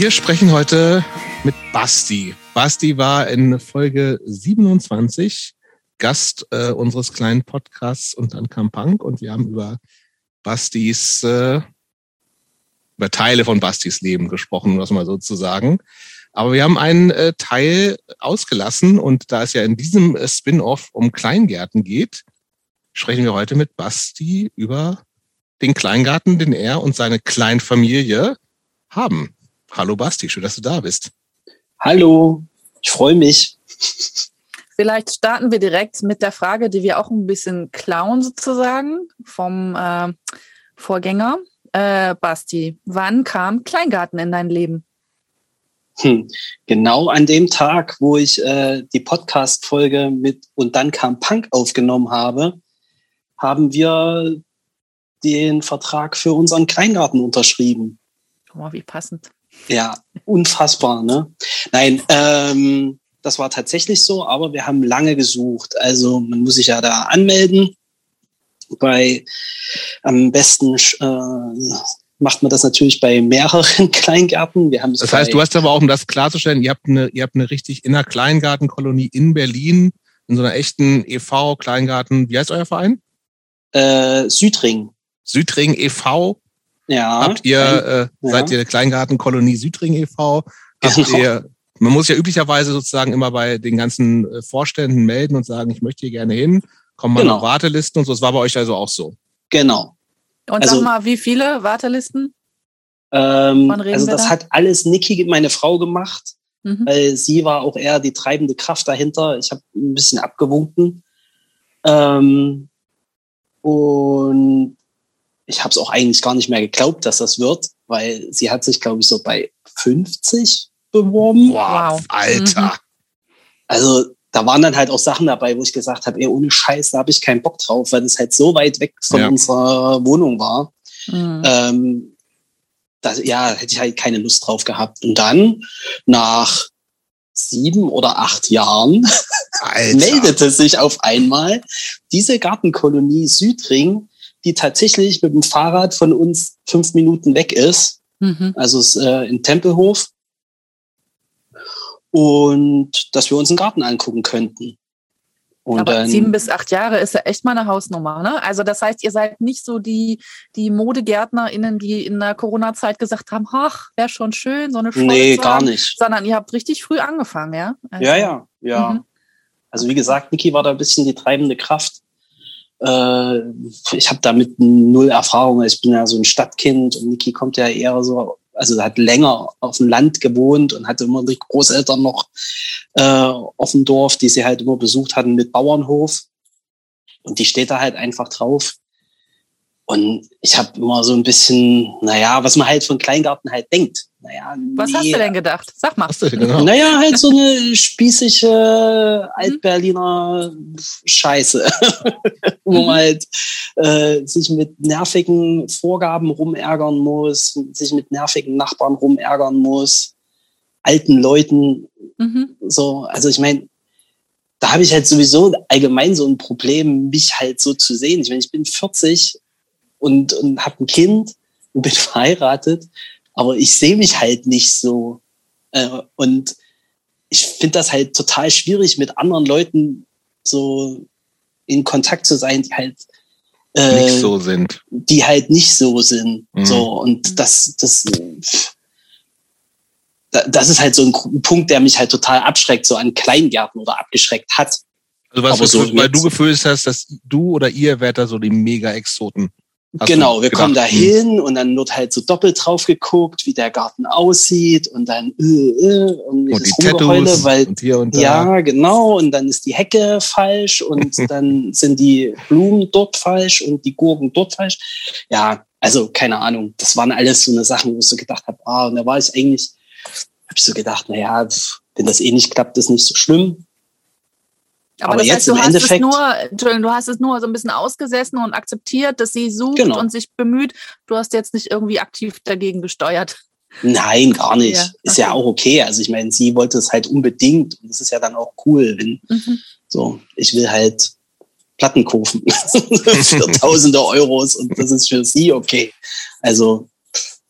Wir sprechen heute mit Basti. Basti war in Folge 27 Gast äh, unseres kleinen Podcasts und dann kam Punk und wir haben über Bastis, äh, über Teile von Bastis Leben gesprochen, was mal so zu sagen. Aber wir haben einen äh, Teil ausgelassen und da es ja in diesem äh, Spin-off um Kleingärten geht, sprechen wir heute mit Basti über den Kleingarten, den er und seine Kleinfamilie haben. Hallo Basti, schön, dass du da bist. Hallo, ich freue mich. Vielleicht starten wir direkt mit der Frage, die wir auch ein bisschen klauen sozusagen vom äh, Vorgänger. Äh, Basti, wann kam Kleingarten in dein Leben? Hm, genau an dem Tag, wo ich äh, die Podcast-Folge mit Und dann kam Punk aufgenommen habe, haben wir den Vertrag für unseren Kleingarten unterschrieben. Guck mal, wie passend. Ja, unfassbar, ne? Nein, ähm, das war tatsächlich so, aber wir haben lange gesucht. Also man muss sich ja da anmelden. Bei am besten äh, macht man das natürlich bei mehreren Kleingärten. Wir haben das heißt, du hast aber auch, um das klarzustellen, ihr habt eine, ihr habt eine richtig inner Kleingartenkolonie in Berlin, in so einer echten EV-Kleingarten. Wie heißt euer Verein? Äh, Südring. Südring e.V. Ja. Habt ihr, äh, ja. seid ihr Kleingartenkolonie Südring e.V.? Habt genau. ihr, man muss ja üblicherweise sozusagen immer bei den ganzen äh, Vorständen melden und sagen, ich möchte hier gerne hin, kommen mal genau. auf Wartelisten und so. Das war bei euch also auch so. Genau. Und also, sag mal, wie viele Wartelisten? Ähm, also das da? hat alles Niki, meine Frau, gemacht, mhm. weil sie war auch eher die treibende Kraft dahinter. Ich habe ein bisschen abgewunken. Ähm, und ich habe es auch eigentlich gar nicht mehr geglaubt, dass das wird, weil sie hat sich, glaube ich, so bei 50 beworben. Wow, Alter. Mhm. Also da waren dann halt auch Sachen dabei, wo ich gesagt habe, ey, ohne Scheiß, da habe ich keinen Bock drauf, weil es halt so weit weg von ja. unserer Wohnung war. Mhm. Ähm, das, ja, hätte ich halt keine Lust drauf gehabt. Und dann nach sieben oder acht Jahren meldete sich auf einmal diese Gartenkolonie Südring die tatsächlich mit dem Fahrrad von uns fünf Minuten weg ist. Mhm. Also ist, äh, in Tempelhof. Und dass wir uns einen Garten angucken könnten. Und Aber dann, sieben bis acht Jahre ist ja echt mal eine Hausnummer, ne? Also das heißt, ihr seid nicht so die, die ModegärtnerInnen, die in der Corona-Zeit gesagt haben, ach, wäre schon schön, so eine Schule Nee, gar nicht. Sondern ihr habt richtig früh angefangen, ja? Also, ja, ja, ja. Mhm. Also wie gesagt, Niki war da ein bisschen die treibende Kraft. Äh, ich habe damit null Erfahrung. Ich bin ja so ein Stadtkind und Niki kommt ja eher so, also hat länger auf dem Land gewohnt und hatte immer die Großeltern noch äh, auf dem Dorf, die sie halt immer besucht hatten mit Bauernhof. Und die steht da halt einfach drauf. Und ich habe immer so ein bisschen, naja, was man halt von Kleingarten halt denkt. Naja, was nee. hast du denn gedacht? Sag mal. Genau? Naja, halt so eine spießige Altberliner Scheiße, wo man halt äh, sich mit nervigen Vorgaben rumärgern muss, sich mit nervigen Nachbarn rumärgern muss, alten Leuten. Mhm. So, also ich meine, da habe ich halt sowieso allgemein so ein Problem, mich halt so zu sehen. Ich meine, ich bin 40 und, und habe ein Kind und bin verheiratet, aber ich sehe mich halt nicht so. Äh, und ich finde das halt total schwierig, mit anderen Leuten so in Kontakt zu sein, die halt äh, nicht so sind. Die halt nicht so sind. Mhm. So, und das, das, das ist halt so ein Punkt, der mich halt total abschreckt, so an Kleingärten oder abgeschreckt hat. Also was, was so weil du Gefühl hast, dass du oder ihr werdet da so die Mega-Exoten. Hast genau, wir gedacht, kommen da hm. hin und dann wird halt so doppelt drauf geguckt, wie der Garten aussieht und dann äh, äh, und, und die Tattoos weil und hier und da. ja genau und dann ist die Hecke falsch und dann sind die Blumen dort falsch und die Gurken dort falsch. Ja, also keine Ahnung, das waren alles so eine Sachen, wo ich so gedacht habe, ah, und da war ich eigentlich, habe ich so gedacht, na ja, wenn das eh nicht klappt, ist nicht so schlimm. Aber, Aber das heißt, du hast Endeffekt, es nur, Entschuldigung, du hast es nur so ein bisschen ausgesessen und akzeptiert, dass sie sucht genau. und sich bemüht. Du hast jetzt nicht irgendwie aktiv dagegen gesteuert. Nein, gar nicht. Ja, okay. Ist ja auch okay. Also ich meine, sie wollte es halt unbedingt und das ist ja dann auch cool, wenn mhm. so, ich will halt Platten kaufen für tausende Euros und das ist für sie okay. Also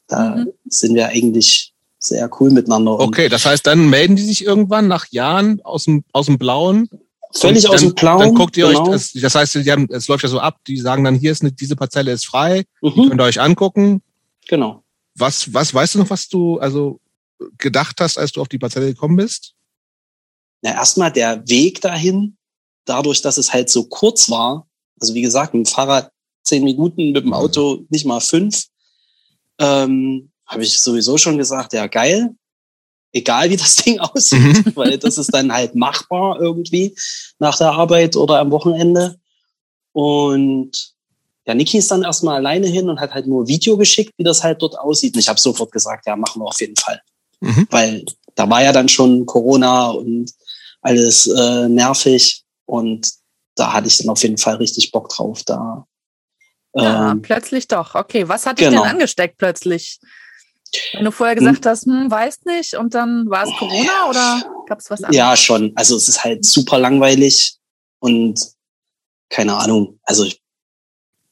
da mhm. sind wir eigentlich sehr cool miteinander. Okay, das heißt, dann melden die sich irgendwann nach Jahren aus dem, aus dem Blauen. Völlig Und aus dann, dem Blauen. Dann guckt ihr genau. euch, das, das heißt, haben, es läuft ja so ab, die sagen dann, hier ist eine, diese Parzelle ist frei, mhm, könnt ihr euch angucken. genau. Was, was, weißt du noch, was du also gedacht hast, als du auf die Parzelle gekommen bist? Na, erstmal der Weg dahin, dadurch, dass es halt so kurz war, also wie gesagt, mit dem Fahrrad zehn Minuten, mit dem Auto nicht mal fünf, ähm, habe ich sowieso schon gesagt, ja geil, egal wie das Ding aussieht, Mhm. weil das ist dann halt machbar irgendwie nach der Arbeit oder am Wochenende. Und ja, Niki ist dann erstmal alleine hin und hat halt nur Video geschickt, wie das halt dort aussieht. Und ich habe sofort gesagt, ja, machen wir auf jeden Fall. Mhm. Weil da war ja dann schon Corona und alles äh, nervig. Und da hatte ich dann auf jeden Fall richtig Bock drauf, da. Ja, Ähm, plötzlich doch. Okay, was hat dich genau. denn angesteckt plötzlich? Wenn du vorher gesagt hast, hm, weißt nicht, und dann war es Corona oder gab es was anderes? ja, schon. Also es ist halt super langweilig und keine Ahnung. Also ich,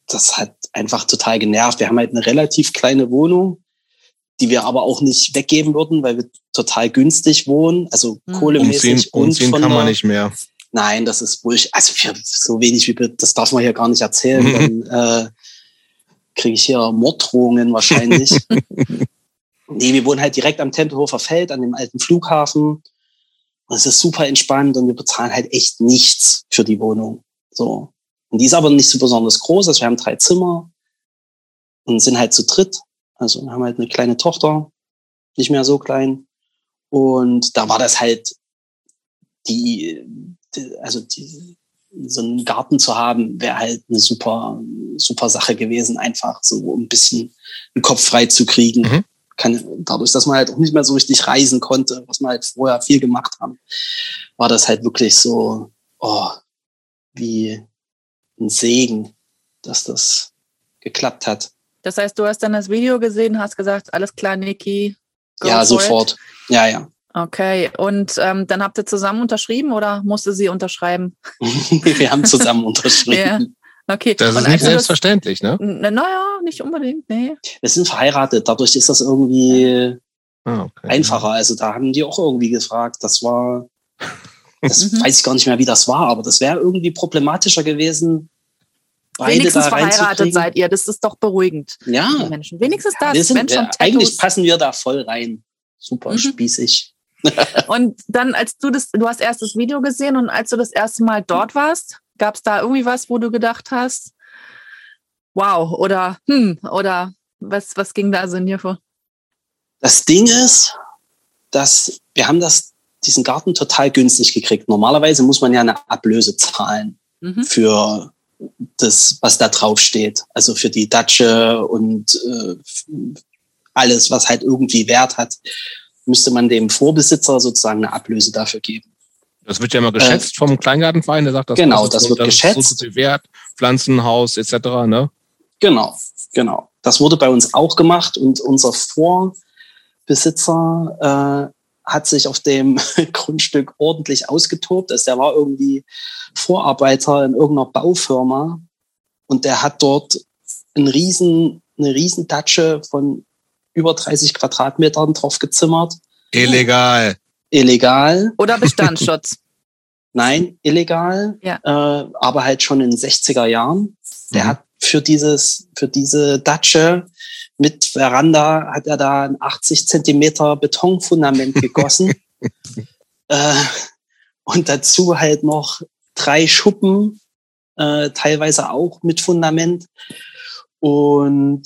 das hat einfach total genervt. Wir haben halt eine relativ kleine Wohnung, die wir aber auch nicht weggeben würden, weil wir total günstig wohnen. Also Mhm. kohlemäßig Umziehen, und umziehen von kann man nicht mehr. Nein, das ist Bullshit. Also für so wenig wie wir, das darf man hier gar nicht erzählen. Dann äh, kriege ich hier Morddrohungen wahrscheinlich. nee, wir wohnen halt direkt am Tempelhofer Feld, an dem alten Flughafen. Und es ist super entspannt und wir bezahlen halt echt nichts für die Wohnung. So. Und die ist aber nicht so besonders groß. Also wir haben drei Zimmer und sind halt zu dritt. Also wir haben halt eine kleine Tochter, nicht mehr so klein. Und da war das halt die, also die, so einen Garten zu haben, wäre halt eine super, super Sache gewesen, einfach so ein bisschen den Kopf frei zu kriegen. Mhm. Kann, dadurch, dass man halt auch nicht mehr so richtig reisen konnte, was man halt vorher viel gemacht haben, war das halt wirklich so, oh, wie ein Segen, dass das geklappt hat. Das heißt, du hast dann das Video gesehen, hast gesagt, alles klar, Niki. ja, for sofort. It. Ja, ja. Okay, und ähm, dann habt ihr zusammen unterschrieben oder musste sie unterschreiben? Wir haben zusammen unterschrieben. Okay. Das und ist nicht als du selbstverständlich, ne? N- Naja, nicht unbedingt, nee. Wir sind verheiratet, dadurch ist das irgendwie Ah, okay. einfacher. Also da haben die auch irgendwie gefragt. Das war, das Mhm. weiß ich gar nicht mehr, wie das war, aber das wäre irgendwie problematischer gewesen. Beide Wenigstens da verheiratet seid ihr, das ist doch beruhigend. Die Ja, Menschen. Wenigstens das, wir sind, wir, eigentlich passen wir da voll rein. Super Mhm. spießig. Und dann, als du das, du hast erst das Video gesehen und als du das erste Mal dort warst, gab es da irgendwie was, wo du gedacht hast, wow, oder hm, oder was, was ging da so in dir vor? Das Ding ist, dass wir haben das, diesen Garten total günstig gekriegt. Normalerweise muss man ja eine Ablöse zahlen. Mhm. für das, was da drauf steht. Also für die Datsche und äh, alles, was halt irgendwie Wert hat, müsste man dem Vorbesitzer sozusagen eine Ablöse dafür geben. Das wird ja immer geschätzt vom Kleingartenverein, der sagt, das Äh, Genau, das so, wird ist geschätzt. So wert, Pflanzenhaus etc. Ne? Genau, genau. Das wurde bei uns auch gemacht und unser Vorbesitzer äh, hat sich auf dem Grundstück ordentlich ausgetobt. Also der war irgendwie Vorarbeiter in irgendeiner Baufirma und der hat dort einen riesen, eine riesen Datsche von über 30 Quadratmetern drauf gezimmert. Illegal. Illegal. Oder Bestandsschutz. Nein, illegal, Ja. äh, aber halt schon in den 60er Jahren. Der Mhm. hat für dieses, für diese Datsche mit Veranda hat er da ein 80 Zentimeter Betonfundament gegossen. äh, und dazu halt noch drei Schuppen, äh, teilweise auch mit Fundament. Und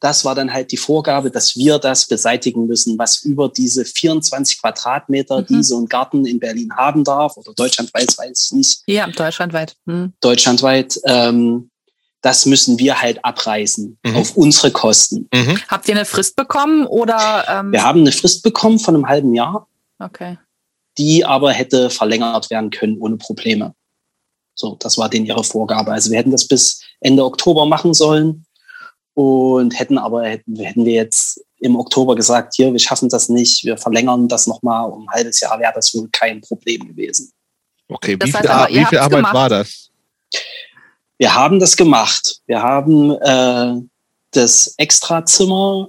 das war dann halt die Vorgabe, dass wir das beseitigen müssen, was über diese 24 Quadratmeter, Mhm. die so ein Garten in Berlin haben darf, oder deutschlandweit, weiß ich nicht, Ja, deutschlandweit. Hm. deutschlandweit, ähm, das müssen wir halt abreißen Mhm. auf unsere Kosten. Mhm. Habt ihr eine Frist bekommen oder? Ähm, Wir haben eine Frist bekommen von einem halben Jahr, Okay. die aber hätte verlängert werden können ohne Probleme. So, das war denen ihre Vorgabe. Also wir hätten das bis Ende Oktober machen sollen und hätten aber hätten, hätten wir jetzt im Oktober gesagt, hier, wir schaffen das nicht, wir verlängern das nochmal um ein halbes Jahr, wäre das wohl kein Problem gewesen. Okay, Das wie viel, aber, wie viel Arbeit gemacht. war das? Wir haben das gemacht. Wir haben äh, das Extrazimmer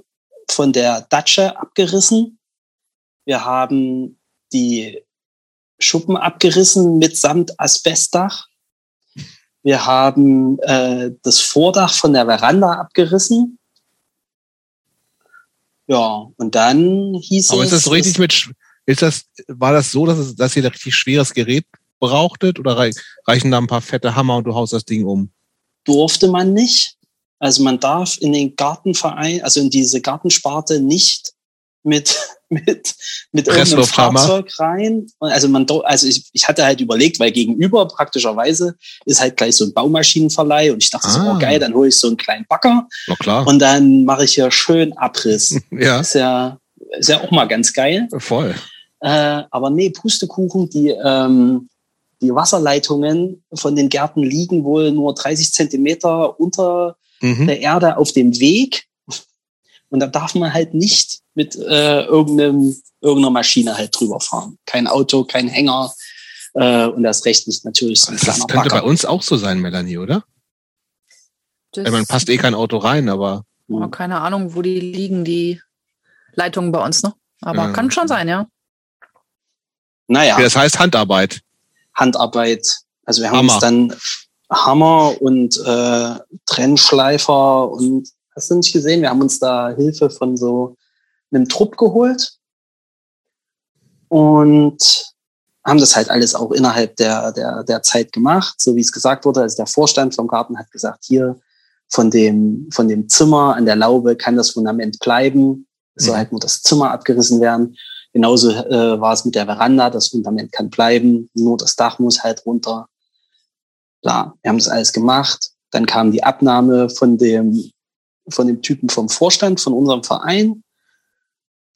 von der Datsche abgerissen Wir haben die Schuppen abgerissen mitsamt Asbestdach. Wir haben äh, das Vordach von der Veranda abgerissen. Ja, und dann hieß Aber es. ist das richtig mit, ist das, war das so, dass, es, dass ihr da richtig schweres Gerät brauchtet oder rei- reichen da ein paar fette Hammer und du haust das Ding um? durfte man nicht. Also man darf in den Gartenverein, also in diese Gartensparte nicht mit mit mit irgendeinem. Fahrzeug rein. Und Also man, also ich, ich hatte halt überlegt, weil gegenüber praktischerweise ist halt gleich so ein Baumaschinenverleih und ich dachte so, Ah. oh geil, dann hole ich so einen kleinen Bagger Na klar. und dann mache ich hier schön Abriss. ja, Ist ja ist ja auch mal ganz geil. voll. Äh, aber nee, Pustekuchen, die, ähm, die Wasserleitungen von den Gärten liegen wohl nur 30 Zentimeter unter Mhm. der Erde auf dem Weg. Und da darf man halt nicht mit äh, irgendeinem, irgendeiner Maschine halt drüber fahren. Kein Auto, kein Hänger. Äh, und das recht nicht natürlich so ein Das kleiner könnte bei Bagger. uns auch so sein, Melanie, oder? Das, man passt eh kein Auto rein, aber oh, keine Ahnung, wo die liegen, die Leitungen bei uns, ne? Aber Ja. kann schon sein, ja. Naja. das heißt Handarbeit. Handarbeit. Also wir haben Hammer. uns dann Hammer und äh, Trennschleifer und hast du nicht gesehen? Wir haben uns da Hilfe von so einem Trupp geholt und haben das halt alles auch innerhalb der, der, der Zeit gemacht, so wie es gesagt wurde. Also der Vorstand vom Garten hat gesagt, hier von dem, von dem Zimmer an der Laube kann das Fundament bleiben. Es soll Mhm. halt nur das Zimmer abgerissen werden. Genauso äh, war es mit der Veranda. Das Fundament kann bleiben, nur das Dach muss halt runter. Klar, wir haben das alles gemacht. Dann kam die Abnahme von dem, von dem Typen vom Vorstand, von unserem Verein.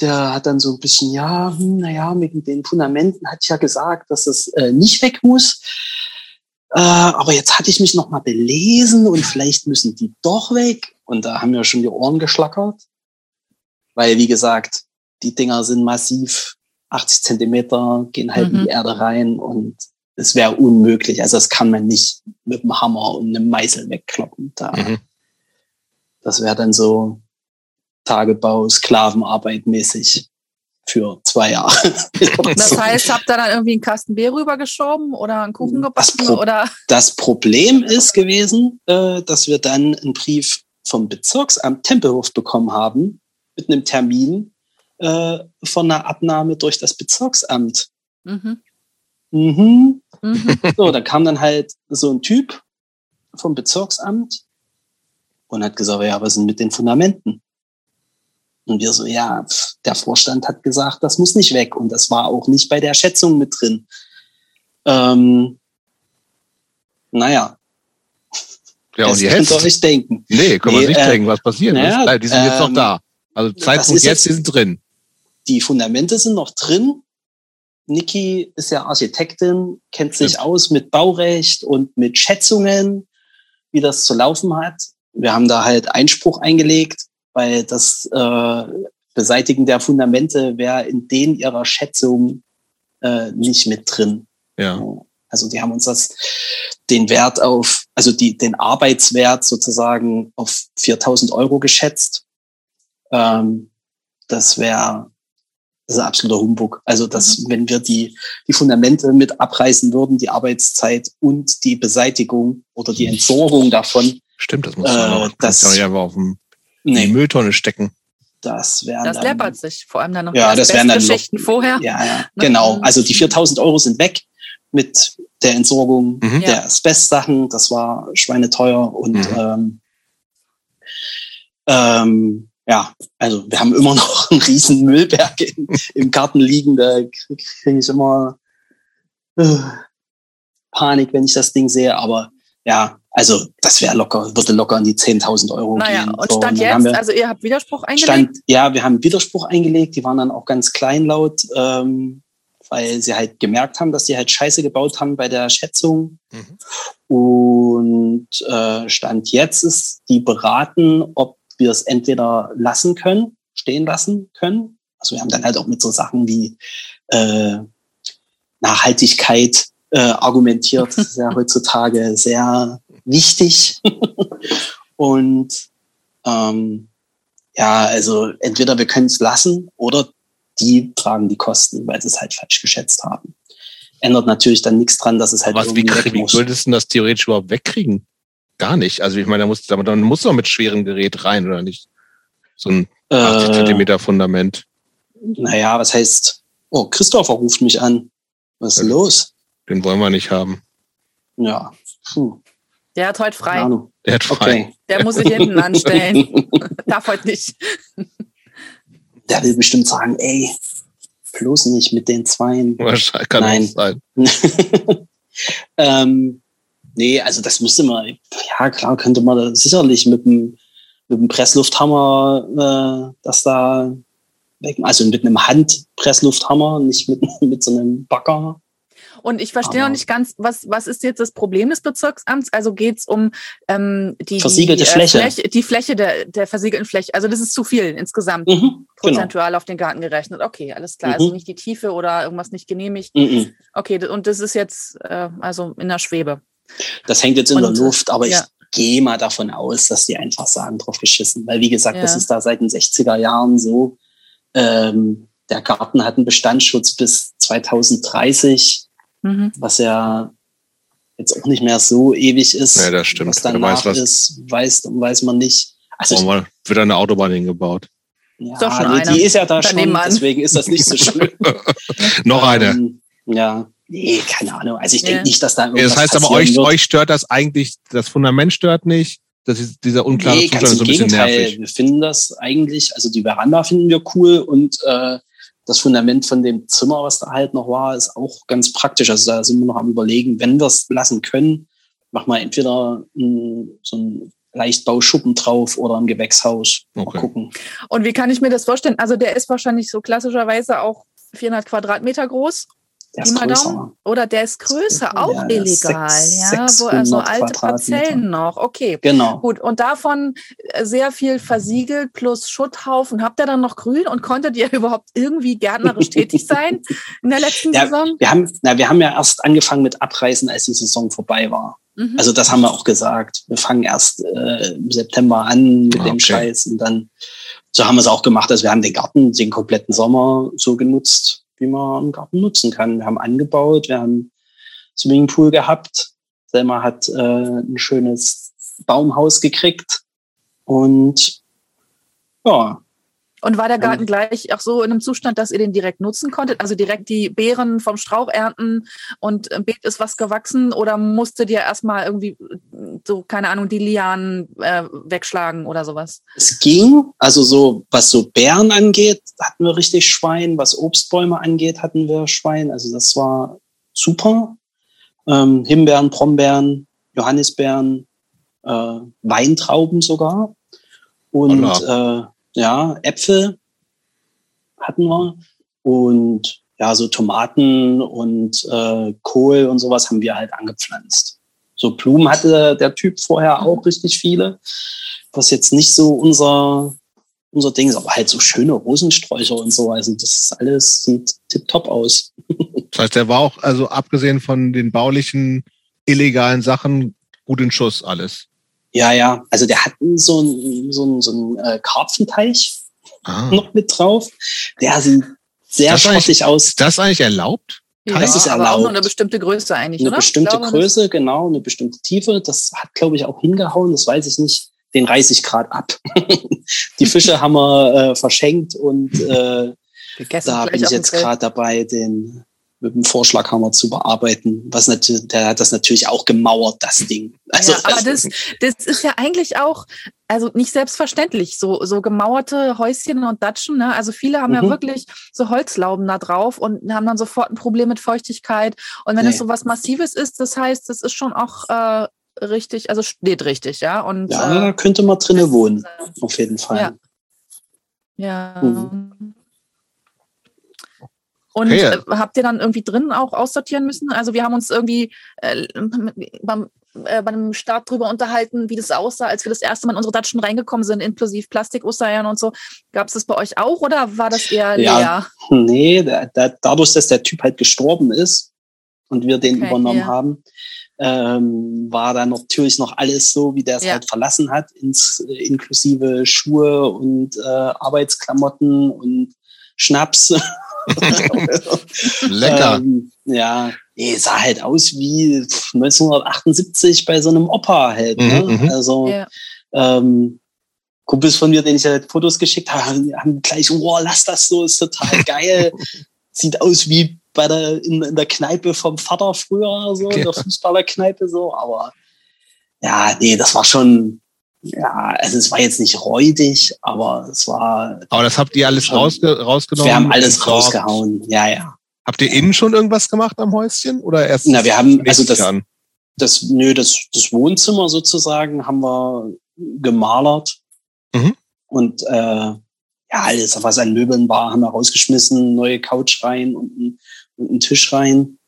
Der hat dann so ein bisschen, ja, hm, naja, mit den Fundamenten hatte ich ja gesagt, dass es äh, nicht weg muss. Äh, aber jetzt hatte ich mich noch mal belesen und vielleicht müssen die doch weg. Und da haben wir schon die Ohren geschlackert. Weil, wie gesagt, die Dinger sind massiv, 80 Zentimeter, gehen halt in Mhm. die Erde rein und es wäre unmöglich. Also das kann man nicht mit einem Hammer und einem Meißel wegkloppen. Da, Mhm. Das wäre dann so Tagebau, Sklavenarbeit mäßig für zwei Jahre. Das heißt, habt ihr dann irgendwie einen Kasten Bier rübergeschoben oder einen Kuchen Das gebacken Pro- oder? Das Problem ist gewesen, äh, dass wir dann einen Brief vom Bezirksamt Tempelhof bekommen haben mit einem Termin äh, von einer Abnahme durch das Bezirksamt. Mhm. Mhm. Mhm. So, da kam dann halt so ein Typ vom Bezirksamt und hat gesagt, ja, was denn mit den Fundamenten? Und wir so, ja, der Vorstand hat gesagt, das muss nicht weg. Und das war auch nicht bei der Schätzung mit drin. Ähm, naja, Ja, und das könnt ihr jetzt? euch denken. Nee, können wir Nee, nicht äh, denken, was passiert naja, ist. Nein, die sind jetzt noch ähm, da. Also Zeitpunkt jetzt, die sind drin. Die Fundamente sind noch drin. Niki ist ja Architektin, kennt sich Stimmt. aus mit Baurecht und mit Schätzungen, wie das zu laufen hat. Wir haben da halt Einspruch eingelegt, weil das äh, Beseitigen der Fundamente wäre in denen ihrer Schätzung äh, nicht mit drin. Ja. Also die haben uns das den Wert auf, also die, den Arbeitswert sozusagen auf 4000 Euro geschätzt. Ähm, das wäre das ist absoluter Humbug. Also, dass, wenn wir die, die Fundamente mit abreißen würden, die Arbeitszeit und die Beseitigung oder die Entsorgung davon, Stimmt, das muss Äh, man auch das- ja auf dem, in die nee, Mülltonne stecken. das wären Das dann, läppert sich. Vor allem dann noch Ja, die das wären dann noch- Asbestgeschichten vorher. Ja, ja, genau. Also die 4000 Euro sind weg mit der Entsorgung Mhm. Ja. der Asbestsachen. Das war schweineteuer und Mhm. ähm, ähm, ja, also wir haben immer noch einen riesen Müllberg im, im Garten liegen. Da kriege krieg ich immer äh, Panik, wenn ich das Ding sehe. Aber ja, also das wäre locker, würde locker in die 10.000 Euro Naja, gehen. und So, Stand haben jetzt, wir- also ihr habt Widerspruch eingelegt? Stand, ja, wir haben Widerspruch eingelegt, die waren dann auch ganz kleinlaut, ähm, weil sie halt gemerkt haben, dass die halt Scheiße gebaut haben bei der Schätzung. Mhm. Und äh, Stand jetzt ist die beraten, ob wir es entweder lassen können, stehen lassen können. Also wir haben dann halt auch mit so Sachen wie äh, Nachhaltigkeit äh, argumentiert. Das ist ja heutzutage sehr wichtig. Und ähm, ja, also entweder wir können es lassen oder die tragen die Kosten, weil sie es halt falsch geschätzt haben. Ändert natürlich dann nichts dran, dass es halt Was, wie, weg wie würdest du denn das theoretisch überhaupt wegkriegen? Gar nicht. Also ich meine, da muss, aber dann muss doch mit schwerem Gerät rein, oder nicht? So ein 80 Äh, Zentimeter Fundament. naja, was heißt, oh, Christopher ruft mich an. Was ist Ja. los? Den wollen wir nicht haben. Ja, puh, Der hat heute frei. Der hat frei. Okay. Der muss sich hinten anstellen. Darf heute nicht. Der will bestimmt sagen, ey, bloß nicht mit den Zweien. Wahrscheinlich kann Nein. sein. ähm, nee, also das müsste man, ja klar, könnte man da sicherlich mit dem, mit dem Presslufthammer äh, das da weg, also mit einem Handpresslufthammer, nicht mit, mit so einem Bagger. Und ich verstehe noch nicht ganz, was, was ist jetzt das Problem des Bezirksamts? Also geht's um ähm, die, Versiegelte die, äh, Fläche. Fläche. Die Fläche der, der versiegelten Fläche. Also das ist zu viel insgesamt, Mhm, genau. prozentual auf den Garten gerechnet. Okay, alles klar. Also Mhm. nicht die Tiefe oder irgendwas nicht genehmigt. Mhm. Okay, und das ist jetzt äh, also in der Schwebe. Das hängt jetzt in Und, der Luft, aber ja. ich gehe mal davon aus, dass die einfach sagen, drauf geschissen. Weil wie gesagt, das Ja. ist da seit den 60er Jahren so. Ähm, der Garten hat einen Bestandsschutz bis 2030, Mhm. was ja jetzt auch nicht mehr so ewig ist. Ja, das stimmt. Was danach weiß, was- ist, weiß, weiß man nicht. Also war- wird da eine Autobahn hingebaut? ja, Ist doch schon nee, einer. die ist ja da schon, Daneben an. deswegen ist das nicht so schlimm. Noch eine. Ähm, ja, nee, keine Ahnung. Also ich denke Ja. nicht, dass da irgendwas das heißt aber, euch, wird. euch stört das eigentlich, das Fundament stört nicht. Das ist dieser unklare Nee, Zustand ist so ein bisschen Gegenteil. nervig. Wir finden das eigentlich, also die Veranda finden wir cool und äh, das Fundament von dem Zimmer, was da halt noch war, ist auch ganz praktisch. Also da sind wir noch am überlegen, wenn wir es lassen können, machen wir entweder mh, so ein Leichtbauschuppen drauf oder ein Gewächshaus. Mal Okay. gucken. Und wie kann ich mir das vorstellen? Also der ist wahrscheinlich so klassischerweise auch 400 Quadratmeter groß. Der ist größer. Daumen. Oder der ist größer, auch Ja, ist illegal. sechs- ja, wo also 600 alte. Parzellen noch. Okay. Genau. Gut, und davon äh, sehr viel versiegelt plus Schutthaufen. Habt ihr dann noch grün und konntet ihr überhaupt irgendwie gärtnerisch tätig sein in der letzten Ja, Saison? Wir haben, na, wir haben ja erst angefangen mit Abreißen, als die Saison vorbei war. Mhm. Also das haben wir auch gesagt. Wir fangen erst äh, im September an mit Ah, dem okay. Scheiß und dann so haben wir es auch gemacht. Also wir haben den Garten den kompletten Sommer so genutzt, wie man einen Garten nutzen kann. Wir haben angebaut, wir haben Swimmingpool gehabt. Selma hat äh, ein schönes Baumhaus gekriegt und ja, Und war der Garten gleich auch so in einem Zustand, dass ihr den direkt nutzen konntet? Also direkt die Beeren vom Strauch ernten und im Beet ist was gewachsen oder musstet ihr erstmal irgendwie äh, so, keine Ahnung, die Lianen äh, wegschlagen oder sowas? es ging. Also so, was so Beeren angeht, hatten wir richtig Schwein. Was Obstbäume angeht, hatten wir Schwein. Also das war super. Ähm, Himbeeren, Brombeeren, Johannisbeeren, äh, Weintrauben sogar. Und äh, ja, Äpfel hatten wir. Und ja, so Tomaten und äh, Kohl und sowas haben wir halt angepflanzt. So Blumen hatte der Typ vorher auch richtig viele, was jetzt nicht so unser, unser Ding ist, aber halt so schöne Rosensträucher und so. Also das alles sieht tipptopp aus. Das heißt, der war auch, also abgesehen von den baulichen, illegalen Sachen, gut in Schuss alles. Ja, ja. Also der hat so einen so einen, so einen äh, Karpfenteich Ah. noch mit drauf. Der sieht sehr sportlich aus. Ist das eigentlich erlaubt? Das ist aber auch erlaubt. nur eine bestimmte Größe eigentlich, Eine oder? bestimmte glaube, Größe, genau, eine bestimmte Tiefe. Das hat, glaube ich, auch hingehauen. Das weiß ich nicht. Den reiß ich gerade ab. Die Fische haben wir äh, verschenkt und äh, da bin ich jetzt gerade dabei, den mit dem Vorschlaghammer zu bearbeiten. Was natürlich, der hat das natürlich auch gemauert, das Ding. Also ja, aber das, das ist ja eigentlich auch, also nicht selbstverständlich, so, so gemauerte Häuschen und Datschen. Ne? Also viele haben ja Mhm. wirklich so Holzlauben da drauf und haben dann sofort ein Problem mit Feuchtigkeit. Und wenn es Nee. so was Massives ist, das heißt, das ist schon auch äh, richtig, also steht richtig, ja. Und ja, da äh, könnte man drinnen wohnen, auf jeden Fall. Ja. ja. Mhm. Und Okay. äh, habt ihr dann irgendwie drin auch aussortieren müssen? Also wir haben uns irgendwie äh, beim, äh, bei einem Start drüber unterhalten, wie das aussah, als wir das erste Mal in unsere Datschen reingekommen sind, inklusive Plastik-Ostereiern und so. Gab es das bei euch auch oder war das eher Ja. leer? Nee, da, da, dadurch, dass der Typ halt gestorben ist und wir den Okay, übernommen ja. haben, ähm, war da natürlich noch alles so, wie der es Ja. halt verlassen hat, ins, äh, inklusive Schuhe und äh, Arbeitsklamotten und Schnaps. Lecker. Ähm, ja, nee, sah halt aus wie 1978 bei so einem Opa halt. Ne? Mhm, mhm. Also Ja. ähm, Kumpels von mir, denen ich halt Fotos geschickt habe, haben- haben gleich, wow, lass das so, ist total geil. Sieht aus wie bei der, in, in der Kneipe vom Vater früher, so, in Ja. der Fußballerkneipe so, aber ja, nee, das war schon, ja, also es war jetzt nicht räudig, aber es war, Aber das habt ihr alles Schon. rausge rausgenommen? wir haben alles rausgehauen, ja, ja. Habt ihr innen schon irgendwas gemacht am Häuschen? Oder erst Na, wir haben- also das- das, nö, das, das Wohnzimmer sozusagen haben wir gemalert. Mhm. Und äh, ja, alles, was an Möbeln war, haben wir rausgeschmissen, neue Couch rein und ein, und einen Tisch rein.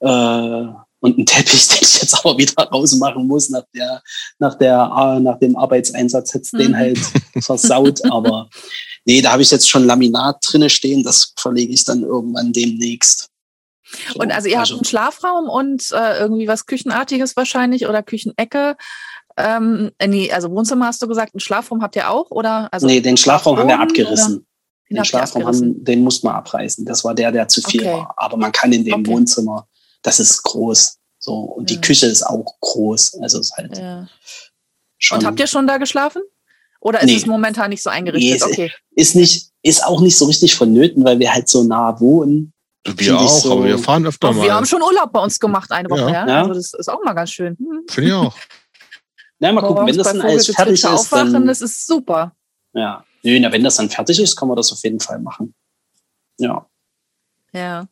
Äh, und einen Teppich, den ich jetzt aber wieder rausmachen muss nach der, nach der, äh, nach dem Arbeitseinsatz hätte den Mhm. halt versaut. Aber nee, da habe ich jetzt schon Laminat drinne stehen, das verlege ich dann irgendwann demnächst. So, Und also ihr habt einen Schlafraum und äh, irgendwie was Küchenartiges wahrscheinlich oder Küchenecke. Ähm, äh, nee, also Wohnzimmer hast du gesagt, einen Schlafraum habt ihr auch oder? Also nee, den Schlafraum haben wir abgerissen. Den Den Schlafraum abgerissen. haben, den mussten wir abreißen. Das war der, der zu viel Okay. war. Aber man kann in dem Okay. Wohnzimmer, das ist groß. So, und die Ja. Küche ist auch groß. Also ist halt Ja. schon. Und habt ihr schon da geschlafen? Oder ist Nee. es momentan nicht so Nee, eingerichtet? ist- Okay. ist nicht, ist auch nicht so richtig vonnöten, weil wir halt so nah wohnen. Wir auch, so- aber wir fahren öfter Aber mal. wir haben schon Urlaub bei uns gemacht eine Woche, Ja. ja. Ja. Also das ist auch mal ganz schön. Hm. Finde ich auch. Na, mal gucken, wenn das dann alles fertig ist, aufwachen, dann, das ist super. ja. Nö, na, wenn das dann fertig ist, kann man das auf jeden Fall machen. Ja. Ja.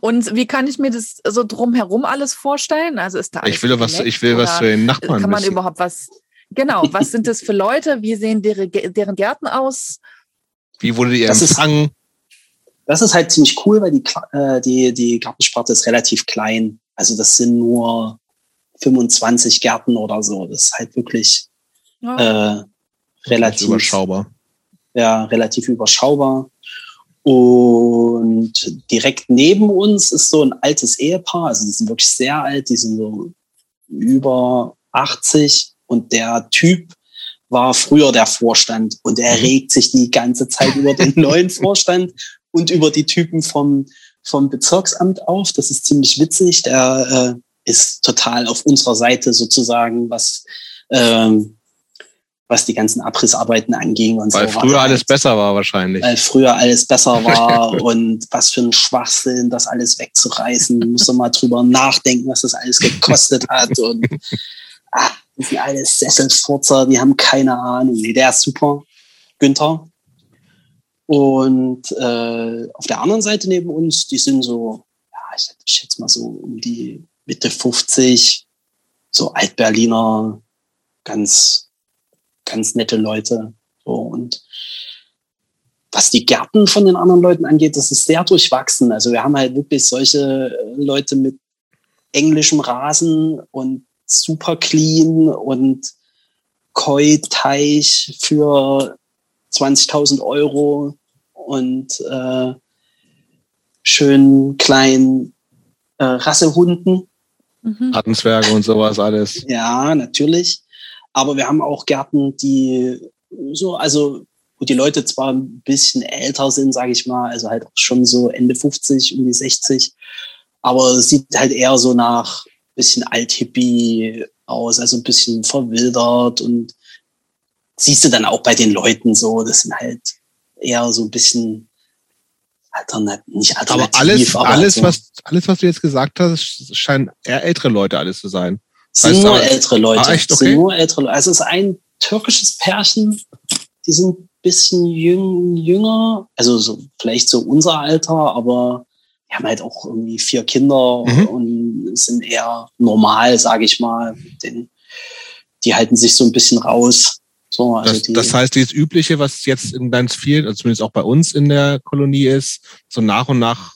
Und wie kann ich mir das so drumherum alles vorstellen? Also ist da alles Ich will was, ich will was für den Nachbarn Kann man wissen. überhaupt was? Genau, was sind das für Leute? Wie sehen deren, deren Gärten aus? Wie wurde ihr Das ist- empfangen? Das ist halt ziemlich cool, weil die, äh, die, die Gartensparte ist relativ klein. Also das sind nur 25 Gärten oder so. Das ist halt wirklich Ja. äh, relativ Überschaubar. ja, relativ überschaubar. Und direkt neben uns ist so ein altes Ehepaar, also die sind wirklich sehr alt, die sind so über 80 und der Typ war früher der Vorstand und er Mhm. regt sich die ganze Zeit über den neuen Vorstand und über die Typen vom, vom Bezirksamt auf. Das ist ziemlich witzig. Der äh, ist total auf unserer Seite sozusagen, was ähm, was die ganzen Abrissarbeiten anging und Weil so. früher war alles halt, besser war wahrscheinlich. Weil früher alles besser war und was für ein Schwachsinn, das alles wegzureißen. Muss man mal drüber nachdenken, was das alles gekostet hat. Und ah, die sind alles Sesselfurzer, die haben keine Ahnung. Nee, der ist super. Günther. Und äh, auf der anderen Seite neben uns, die sind so, ja, ich, ich schätze mal so um die Mitte 50, so Altberliner, ganz, ganz nette Leute. So, und was die Gärten von den anderen Leuten angeht, das ist sehr durchwachsen. Also wir haben halt wirklich solche äh, Leute mit englischem Rasen und super clean und Koi-Teich für 20.000 Euro und äh, schön kleinen äh, Rassehunden. Mhm. Rattenzwerge und sowas alles. Ja, natürlich. Aber wir haben auch Gärten, die so, also wo die Leute zwar ein bisschen älter sind, sage ich mal, also halt auch schon so Ende 50, um die 60, aber es sieht halt eher so nach bisschen Althippie aus, also ein bisschen verwildert und siehst du dann auch bei den Leuten so, das sind halt eher so ein bisschen alternativ, nicht Aber alternativ, alles, aber alles, halt so, was, alles, was du jetzt gesagt hast, scheinen eher ältere Leute alles zu sein. Sind heißt nur ältere Leute. Ah, echt? Okay. Sind nur ältere Leute. Also es ist ein türkisches Pärchen, die sind ein bisschen jüng, jünger, also so, vielleicht so unser Alter, aber die haben halt auch irgendwie vier Kinder Mhm. und sind eher normal, sage ich mal. Den, die halten sich so ein bisschen raus. So, also Das, die, das heißt, dieses Übliche, was jetzt in ganz vielen, also zumindest auch bei uns in der Kolonie ist, so nach und nach,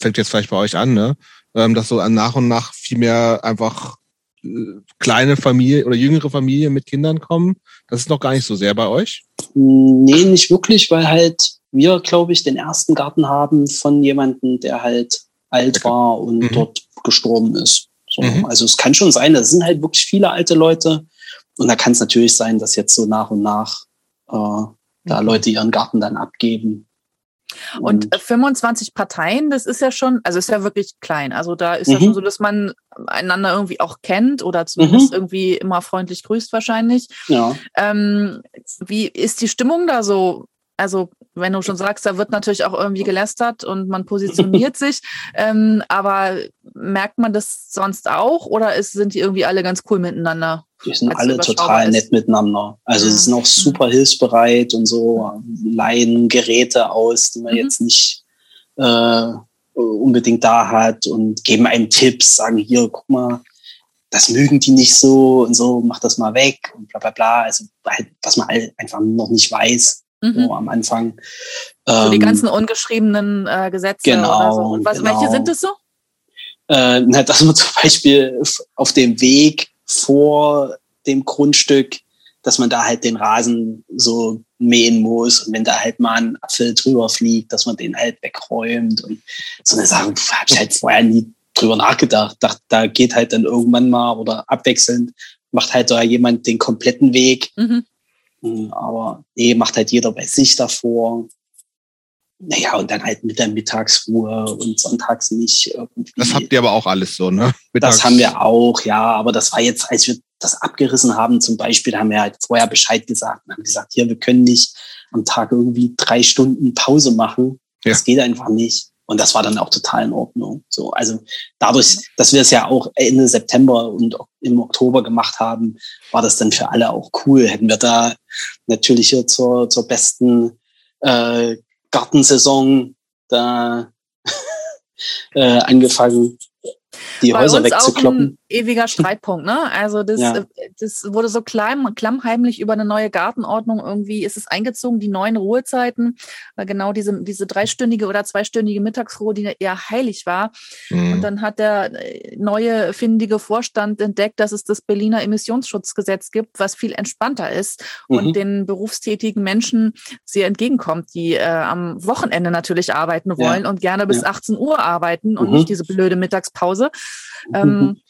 fängt jetzt vielleicht bei euch an, ne? Ähm, dass so nach und nach viel mehr einfach kleine Familie oder jüngere Familien mit Kindern kommen. Das ist noch gar nicht so sehr bei euch. Nee, nicht wirklich, weil halt wir, glaube ich, den ersten Garten haben von jemandem, der halt alt Okay. war und Mhm. dort gestorben ist. So, Mhm. Also es kann schon sein, das sind halt wirklich viele alte Leute. Und da kann es natürlich sein, dass jetzt so nach und nach äh, da Mhm. Leute ihren Garten dann abgeben. Und, und 25 Parteien, das ist ja schon, also ist ja wirklich klein. Also da ist mhm. ja schon so, dass man einander irgendwie auch kennt oder zumindest mhm. irgendwie immer freundlich grüßt wahrscheinlich. Ja. Ähm, wie ist die Stimmung da so? Also wenn du schon sagst, da wird natürlich auch irgendwie gelästert und man positioniert sich, ähm, aber merkt man das sonst auch oder ist, sind die irgendwie alle ganz cool miteinander? Die sind alle total nett miteinander. Also ja. sie sind auch super hilfsbereit und so, leihen Geräte aus, die man mhm. jetzt nicht äh, unbedingt da hat und geben einem Tipps, sagen hier, guck mal, das mögen die nicht so und so, mach das mal weg und bla bla bla. Also halt, was man halt einfach noch nicht weiß mhm. am Anfang. So die ähm, ganzen ungeschriebenen äh, Gesetze genau, oder so. Und was, genau. welche sind es so? Äh, na, dass man zum Beispiel auf dem Weg vor dem Grundstück, dass man da halt den Rasen so mähen muss und wenn da halt mal ein Apfel drüber fliegt, dass man den halt wegräumt und so eine Sache habe ich halt vorher nie drüber nachgedacht. Dachte, da geht halt dann irgendwann mal oder abwechselnd macht halt da jemand den kompletten Weg. Mhm. Hm, aber nee, macht halt jeder bei sich davor. Naja, und dann halt mit der Mittagsruhe und sonntags nicht irgendwie. Das habt ihr aber auch alles so, ne? Mittags das haben wir auch, ja. Aber das war jetzt, als wir das abgerissen haben, zum Beispiel, haben wir halt vorher Bescheid gesagt und haben gesagt, hier, wir können nicht am Tag irgendwie drei Stunden Pause machen. Das ja. geht einfach nicht. Und das war dann auch total in Ordnung. So, also dadurch, dass wir es ja auch Ende September und im Oktober gemacht haben, war das dann für alle auch cool. Hätten wir da natürlich hier zur, zur besten äh, Gartensaison da äh, angefangen, die Bei Häuser wegzukloppen. ewiger Streitpunkt, ne? Also das, ja. Äh, das wurde so klein, klammheimlich über eine neue Gartenordnung irgendwie ist es eingezogen, die neuen Ruhezeiten, weil genau diese, diese dreistündige oder zweistündige Mittagsruhe, die eher heilig war. Mhm. Und dann hat der äh, neue findige Vorstand entdeckt, dass es das Berliner Emissionsschutzgesetz gibt, was viel entspannter ist mhm. und den berufstätigen Menschen sehr entgegenkommt, die äh, am Wochenende natürlich arbeiten wollen ja. und gerne bis ja. 18 Uhr arbeiten und mhm. nicht diese blöde Mittagspause. Ähm,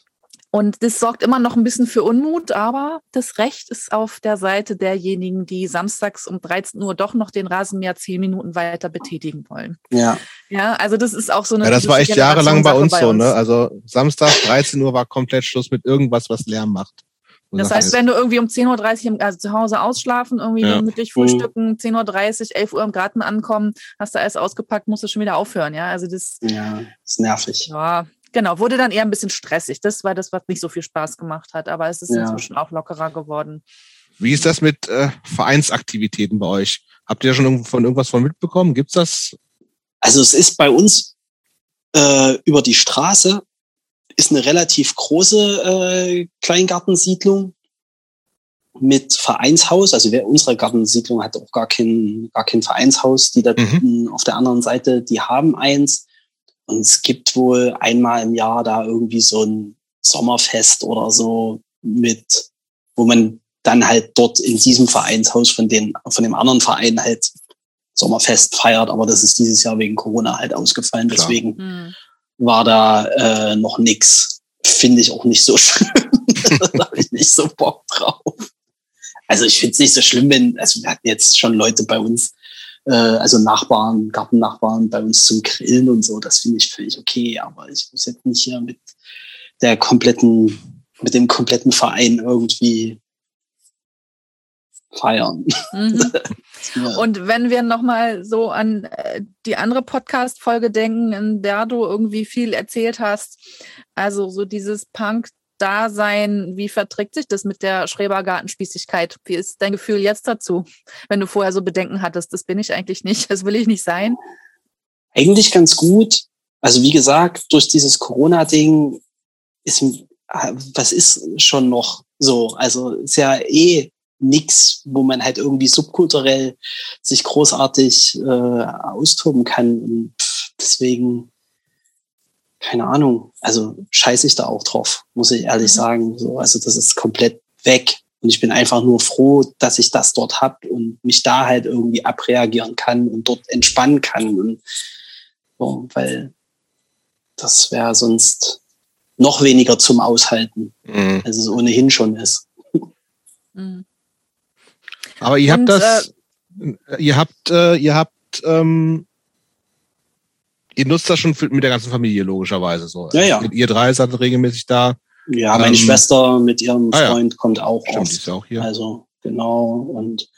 und das sorgt immer noch ein bisschen für Unmut, aber das Recht ist auf der Seite derjenigen, die samstags um 13 Uhr doch noch den Rasenmäher zehn Minuten weiter betätigen wollen. Ja. Ja, also das ist auch so eine. Ja, das war echt jahrelang bei uns bei so, ne? Also Samstag 13 Uhr war komplett Schluss mit irgendwas, was Lärm macht. Und das heißt, wenn du irgendwie um 10.30 Uhr also zu Hause ausschlafen, irgendwie ja. gemütlich frühstücken, 10.30 Uhr, 11 Uhr im Garten ankommen, hast du alles ausgepackt, musst du schon wieder aufhören, ja? Also das. Ja, ist nervig. Ja, Genau, wurde dann eher ein bisschen stressig. Das war das, was nicht so viel Spaß gemacht hat, aber es ist ja. inzwischen auch lockerer geworden. Wie ist das mit äh, Vereinsaktivitäten bei euch? Habt ihr schon von irgendwas von mitbekommen? Gibt's das? Also es ist bei uns äh, über die Straße ist eine relativ große äh, Kleingartensiedlung mit Vereinshaus. Also wer, unsere Gartensiedlung hat auch gar kein, gar kein Vereinshaus. Die da mhm. auf der anderen Seite, die haben eins. Und es gibt wohl einmal im Jahr da irgendwie so ein Sommerfest oder so mit, wo man dann halt dort in diesem Vereinshaus von den, von dem anderen Verein halt Sommerfest feiert. Aber das ist dieses Jahr wegen Corona halt ausgefallen. Klar. Deswegen hm. war da äh, noch nix. Finde ich auch nicht so schlimm. da habe ich nicht so Bock drauf. Also ich finde es nicht so schlimm, wenn, also wir hatten jetzt schon Leute bei uns, äh, also Nachbarn, Gartennachbarn bei uns zum Grillen und so, das finde ich völlig okay, aber ich muss jetzt nicht hier mit der kompletten, mit dem kompletten Verein irgendwie feiern. Mhm. ja. Und wenn wir nochmal so an äh, die andere Podcast-Folge denken, in der du irgendwie viel erzählt hast, also so dieses Punk Dasein, wie verträgt sich das mit der Schrebergartenspießigkeit? Wie ist dein Gefühl jetzt dazu, wenn du vorher so Bedenken hattest, das bin ich eigentlich nicht, das will ich nicht sein? Eigentlich ganz gut. Also wie gesagt, durch dieses Corona-Ding ist, was ist schon noch so? Also ist ja eh nix, wo man halt irgendwie subkulturell sich großartig äh, austoben kann. Und deswegen keine Ahnung, also scheiße ich da auch drauf, muss ich ehrlich mhm. sagen. So, also das ist komplett weg. Und ich bin einfach nur froh, dass ich das dort hab und mich da halt irgendwie abreagieren kann und dort entspannen kann. Und, so, weil das wäre sonst noch weniger zum Aushalten, mhm. als es ohnehin schon ist. Mhm. Aber ihr habt und, das, äh, ihr habt, äh, ihr habt ähm, ihr nutzt das schon mit der ganzen Familie, logischerweise so. Ja, ja. Ihr drei seid regelmäßig da. Ja, meine Ähm, Schwester mit ihrem ah ja. Freund kommt auch Stimmt, oft. ist ja auch hier. Also, genau. Und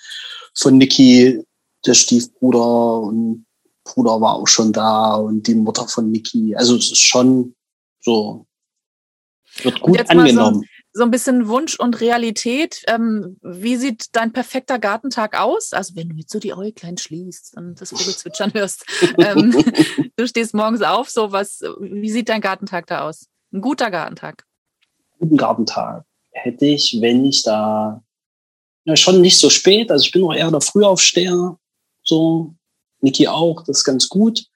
von Niki, der Stiefbruder und Bruder war auch schon da und die Mutter von Niki. Also, es ist schon so, wird gut mal so- angenommen. So ein bisschen Wunsch und Realität. Ähm, wie sieht dein perfekter Gartentag aus? Also wenn du jetzt so die Äuglein schließt und das Vogelzwitschern hörst. ähm, du stehst morgens auf, so was, wie sieht dein Gartentag da aus? Ein guter Gartentag. guten Gartentag hätte ich, wenn ich da ja, schon nicht so spät, also ich bin noch eher der Frühaufsteher, so Niki auch, das ist ganz gut.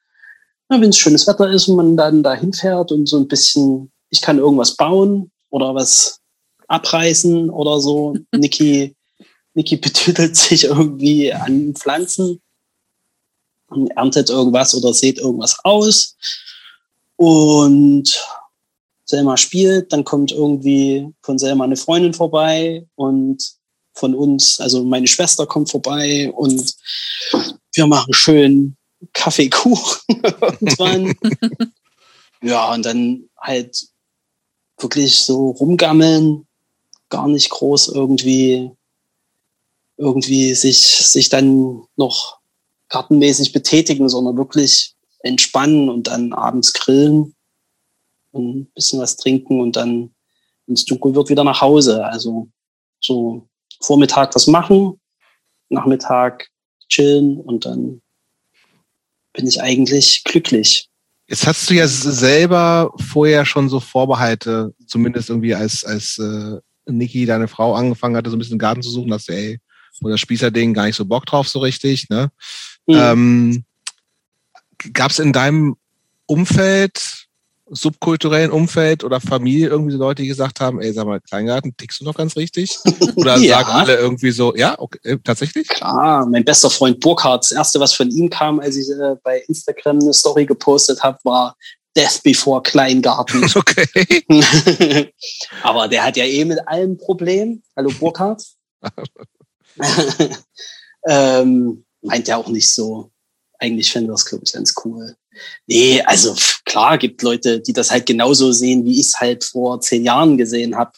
Ja, wenn es schönes Wetter ist und man dann da hinfährt und so ein bisschen, ich kann irgendwas bauen oder was abreißen oder so. Niki, Niki betütelt sich irgendwie an Pflanzen und erntet irgendwas oder sät irgendwas aus. Und Selma spielt, dann kommt irgendwie von Selma eine Freundin vorbei und von uns, also meine Schwester kommt vorbei und wir machen schön Kaffeekuchen irgendwann. ja, und dann halt wirklich so rumgammeln, gar nicht groß irgendwie, irgendwie sich, sich dann noch gartenmäßig betätigen, sondern wirklich entspannen und dann abends grillen und ein bisschen was trinken und dann, es dunkel wird, wieder nach Hause. Also so Vormittag was machen, Nachmittag chillen und dann bin ich eigentlich glücklich. Jetzt hast du ja selber vorher schon so Vorbehalte, zumindest irgendwie als, als äh, Niki, deine Frau, angefangen hatte, so ein bisschen Garten zu suchen, dass du, ey, das Spießerding gar nicht so Bock drauf so richtig, ne? Hm. Ähm, Gab es in deinem Umfeld, subkulturellen Umfeld oder Familie irgendwie so Leute, die gesagt haben, ey, sag mal, Kleingarten, tickst du noch ganz richtig? Oder Ja. sagen alle irgendwie so, ja, okay, äh, tatsächlich? Klar, mein bester Freund Burkhard, das erste, was von ihm kam, als ich äh, bei Instagram eine Story gepostet habe, war Death Before Kleingarten. Okay. Aber der hat ja eh mit allem Problem. Hallo Burkhard. ähm, meint ja auch nicht so. Eigentlich fände das, glaube ich, ganz cool. Nee, also klar, gibt Leute, die das halt genauso sehen, wie ich es halt vor zehn Jahren gesehen habe.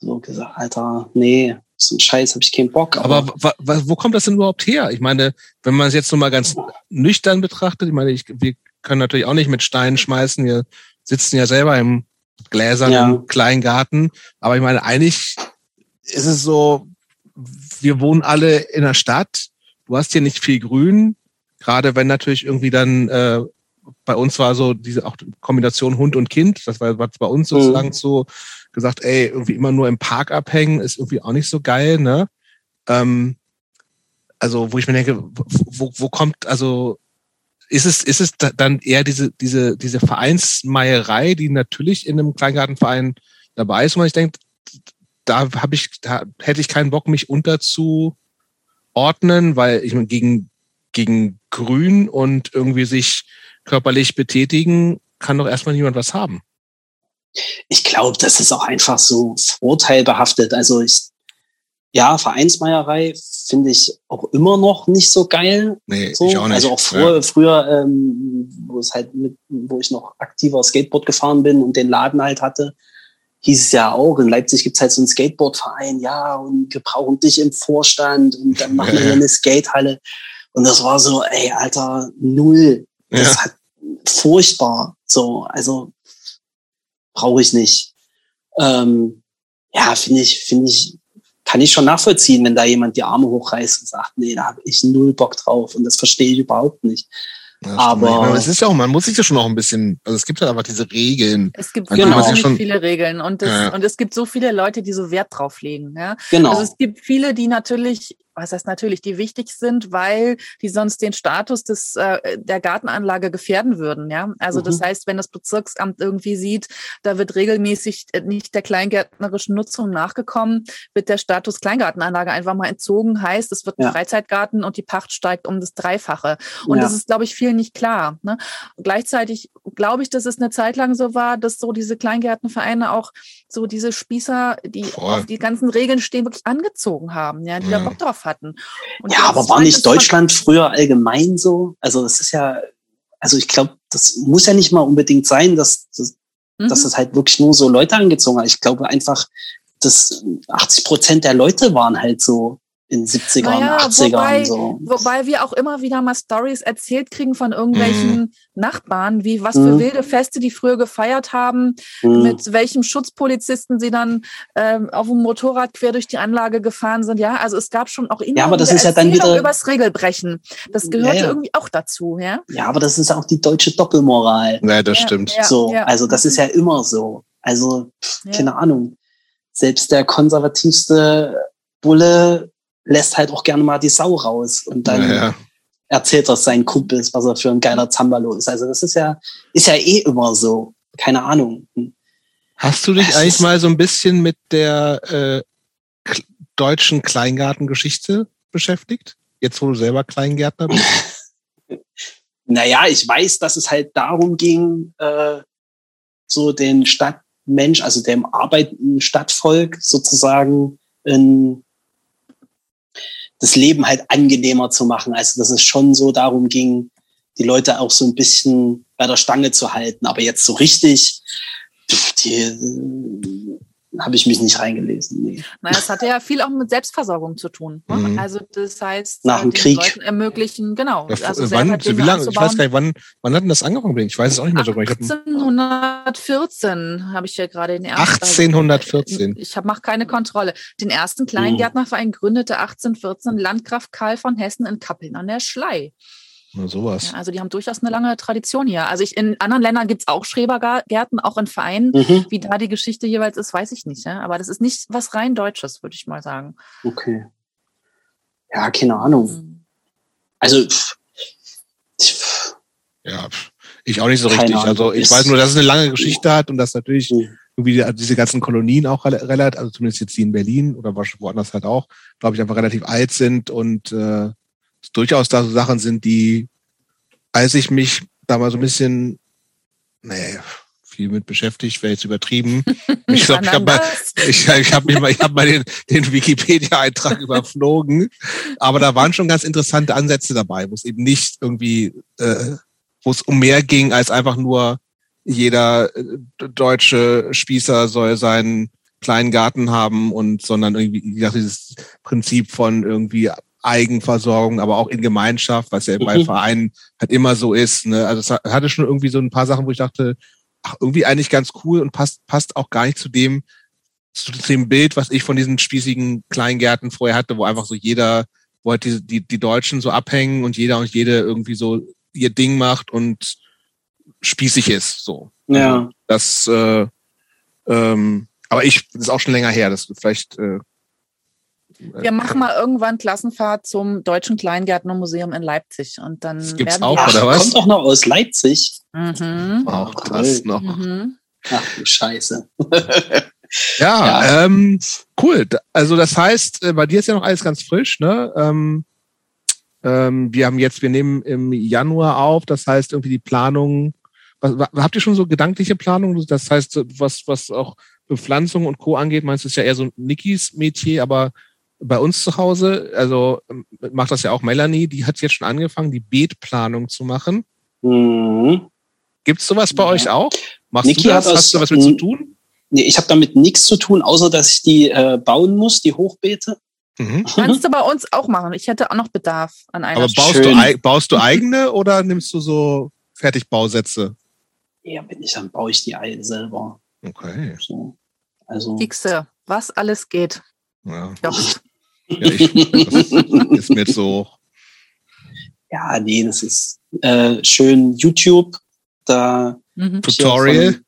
So gesagt, Alter, nee, so ein Scheiß habe ich keinen Bock. Aber wa- wo kommt das denn überhaupt her? Ich meine, wenn man es jetzt nur mal ganz nüchtern betrachtet, ich meine, ich, wir können natürlich auch nicht mit Steinen schmeißen. Wir sitzen ja selber im gläsernen Ja. Kleingarten. Aber ich meine, eigentlich ist es so, wir wohnen alle in der Stadt. Du hast hier nicht viel Grün. Gerade wenn natürlich irgendwie dann äh, bei uns war so diese auch Kombination Hund und Kind. Das war, war bei uns sozusagen Mhm. so gesagt, ey, irgendwie immer nur im Park abhängen ist irgendwie auch nicht so geil, ne? Ähm, also wo ich mir denke, wo, wo, kommt, also ist es, ist es da- dann eher diese, diese, diese Vereinsmeierei, die natürlich in einem Kleingartenverein dabei ist, wo man sich denkt, da habe ich, da hätte ich keinen Bock, mich unterzuordnen, weil ich meine, gegen, gegen Grün und irgendwie sich körperlich betätigen, kann doch erstmal niemand was haben. Ich glaube, das ist auch einfach so vorteilbehaftet. Also ich, ja, Vereinsmeierei finde ich auch immer noch nicht so geil. Nee, So. ich auch nicht. Also auch früher, früher ähm, wo es halt mit, wo ich noch aktiver Skateboard gefahren bin und den Laden halt hatte, hieß es ja auch, in Leipzig gibt's halt so einen Skateboardverein, ja, und wir brauchen dich im Vorstand und dann machen wir Ja, ja. eine Skatehalle. Und das war so, ey, Alter, null. Das Ja. hat furchtbar. So, also brauche ich nicht. Ähm, ja, finde ich, finde ich, kann ich schon nachvollziehen, wenn da jemand die Arme hochreißt und sagt, nee, da habe ich null Bock drauf und das verstehe ich überhaupt nicht. Ja, Aber- meine, es ist ja auch, man muss sich ja schon auch ein bisschen, also es gibt ja einfach diese Regeln. Es gibt wahnsinnig sich schon- viele Regeln und es, Ja. und es gibt so viele Leute, die so Wert drauf legen. Ja? Genau. Also es gibt viele, die natürlich, was heißt natürlich, die wichtig sind, weil die sonst den Status des, äh, der Gartenanlage gefährden würden. Ja? Also das Mhm. heißt, wenn das Bezirksamt irgendwie sieht, da wird regelmäßig äh, nicht der kleingärtnerischen Nutzung nachgekommen, wird der Status Kleingartenanlage einfach mal entzogen, heißt, es wird ein Ja. Freizeitgarten und die Pacht steigt um das Dreifache. Und ja. das ist, glaube ich, vielen nicht klar. Ne? Gleichzeitig glaube ich, dass es eine Zeit lang so war, dass so diese Kleingärtenvereine auch so diese Spießer, die Voll. auf die ganzen Regeln stehen, wirklich angezogen haben, ja, die da Ja. Bock drauf hatten. Und ja, aber war scheint nicht Deutschland früher allgemein so? Also es ist ja also ich glaube, das muss ja nicht mal unbedingt sein, dass, dass, Mhm. dass das halt wirklich nur so Leute angezogen hat. Ich glaube einfach, dass 80 Prozent der Leute waren halt so in 70ern, Naja, 80ern wobei- so. Wobei wir auch immer wieder mal Stories erzählt kriegen von irgendwelchen Nachbarn, wie was für Mhm. wilde Feste die früher gefeiert haben, Hm. mit welchem Schutzpolizisten sie dann ähm, auf dem Motorrad quer durch die Anlage gefahren sind. Ja, also es gab schon auch immer Ja, aber das wieder ist ja dann wieder- übers Regelbrechen. Das gehörte Ja, ja. irgendwie auch dazu, ja. Ja, aber das ist auch die deutsche Doppelmoral. Ja, das Ja, stimmt. ja. so, also das ist ja immer so. Also, pff, Ja. keine Ahnung. Selbst der konservativste Bulle lässt halt auch gerne mal die Sau raus und dann Ja, ja. erzählt das seinen Kumpels, was er für ein geiler Zambalo ist. Also das ist ja, ist ja eh immer so. Keine Ahnung. Hast du dich Es eigentlich mal so ein bisschen mit der äh, deutschen Kleingartengeschichte beschäftigt? Jetzt, wo du selber Kleingärtner bist? Naja, ich weiß, dass es halt darum ging, äh, so den Stadtmensch, also dem arbeitenden Stadtvolk sozusagen in das Leben halt angenehmer zu machen. Also dass es schon so darum ging, die Leute auch so ein bisschen bei der Stange zu halten. Aber jetzt so richtig, die habe ich mich nicht reingelesen. Nee. Naja, es hatte ja viel auch mit Selbstversorgung zu tun. Ne? Mhm. Also das heißt, Nach äh, dem den Krieg. Leuten ermöglichen, genau. Ja, Also wann, selber wie lange, ich weiß gar nicht, wann, wann hat denn das angefangen? Ich weiß es auch nicht mehr so genau. Ich hab, 1814 habe ich ja gerade den ersten. 1814. Ich mache keine Kontrolle. Den ersten Kleingärtnerverein gründete 1814 Landgraf Karl von Hessen in Kappeln an der Schlei. Na, sowas. Ja, also die haben durchaus eine lange Tradition hier. Also ich, in anderen Ländern gibt's auch Schrebergärten, auch in Vereinen. Mhm. Wie da die Geschichte jeweils ist, weiß ich nicht. Ja? Aber das ist nicht was rein Deutsches, würde ich mal sagen. Okay. Ja, keine Ahnung. Mhm. Also pf, pf, Ja, pf, ich auch nicht so Keine richtig. Ahnung. Also ich Ist- weiß nur, dass es eine lange Geschichte hat und dass natürlich hm. irgendwie die- diese ganzen Kolonien auch rela- relativ, also zumindest jetzt die in Berlin oder woanders halt auch, glaube ich, einfach relativ alt sind und äh, es durchaus da so Sachen sind, die, als ich mich da mal so ein bisschen, nee, viel mit beschäftigt, wäre jetzt übertrieben. Ich glaube, ich habe mal, ich, ich habe mal, ich hab mal den, den Wikipedia-Eintrag überflogen, aber da waren schon ganz interessante Ansätze dabei, wo es eben nicht irgendwie, äh, wo es um mehr ging als einfach nur jeder äh, deutsche Spießer soll seinen kleinen Garten haben und sondern irgendwie wie gesagt, dieses Prinzip von irgendwie Eigenversorgung, aber auch in Gemeinschaft, was ja bei Mhm. Vereinen halt immer so ist. Ne? Also es hat- hatte schon irgendwie so ein paar Sachen, wo ich dachte, ach, irgendwie eigentlich ganz cool und passt, passt auch gar nicht zu dem, zu dem Bild, was ich von diesen spießigen Kleingärten vorher hatte, wo einfach so jeder, wo halt die, die, die Deutschen so abhängen und jeder und jede irgendwie so ihr Ding macht und spießig ist. So. Ja. Das, äh, ähm, aber ich, das ist auch schon länger her, das vielleicht, äh, Wir machen mal irgendwann Klassenfahrt zum Deutschen Kleingärtnermuseum in Leipzig und dann Das gibt's werden auch, oder was? kommt doch noch aus Leipzig. Mhm. auch cool. das noch. Mhm. Ach du Scheiße. Ja, Ja. Ähm, cool. Also das heißt, äh, bei dir ist ja noch alles ganz frisch, ne? Ähm, ähm, wir haben jetzt, wir nehmen im Januar auf, das heißt irgendwie die Planung. Was, wa- habt ihr schon so gedankliche Planung? Das heißt, was, was auch Bepflanzung und Co. angeht, meinst du, ist ja eher so Nikis Metier, aber bei uns zu Hause, also ähm, macht das ja auch Melanie, die hat jetzt schon angefangen, die Beetplanung zu machen. Mhm. Gibt's sowas bei Ja. euch auch? Machst Niki du das? hat aus- Hast du was mit zu tun? Nee, ich habe damit nichts zu tun, außer dass ich die äh, bauen muss, die Hochbeete. Mhm. Kannst du bei uns auch machen. Ich hätte auch noch Bedarf an einer Aber baust Schön. du, baust du eigene oder nimmst du so Fertigbausätze? Ja, wenn nicht, dann baue ich die selber. Okay. So. Also. Fixe, was alles geht. Ja, Ja. Ja ich, das ist mir jetzt so. Ja, nee, das ist äh, schön YouTube. Da Mhm. Tutorial? Von,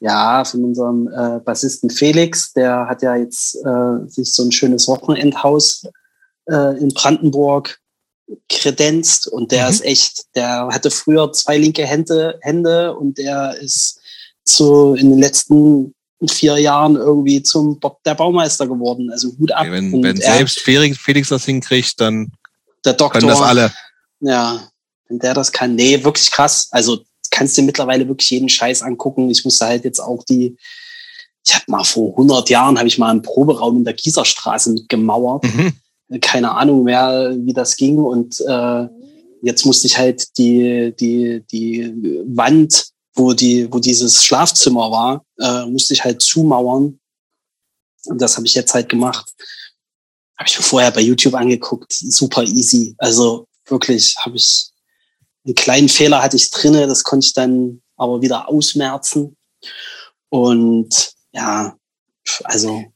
ja, von unserem äh, Bassisten Felix. Der hat ja jetzt äh, sich so ein schönes Wochenendhaus äh, in Brandenburg kredenzt und der Mhm. ist echt, der hatte früher zwei linke Hände, Hände und der ist so in den letzten vier Jahren irgendwie zum Bob der Baumeister geworden. Also Hut ab. Wenn, und wenn er, selbst Felix, Felix das hinkriegt, dann der Doktor, können das alle. Ja, wenn der das kann. Nee, wirklich krass. Also kannst dir mittlerweile wirklich jeden Scheiß angucken. Ich musste halt jetzt auch die, ich habe mal vor 100 Jahren, habe ich mal einen Proberaum in der Gießerstraße mitgemauert. Mhm. Keine Ahnung mehr, wie das ging. Und äh, jetzt musste ich halt die, die, die Wand, wo die, wo dieses Schlafzimmer war, äh, musste ich halt zumauern. Und das habe ich jetzt halt gemacht. Habe ich mir vorher bei YouTube angeguckt. Super easy. Also wirklich habe ich einen kleinen Fehler hatte ich drinne, das konnte ich dann aber wieder ausmerzen. Und ja, also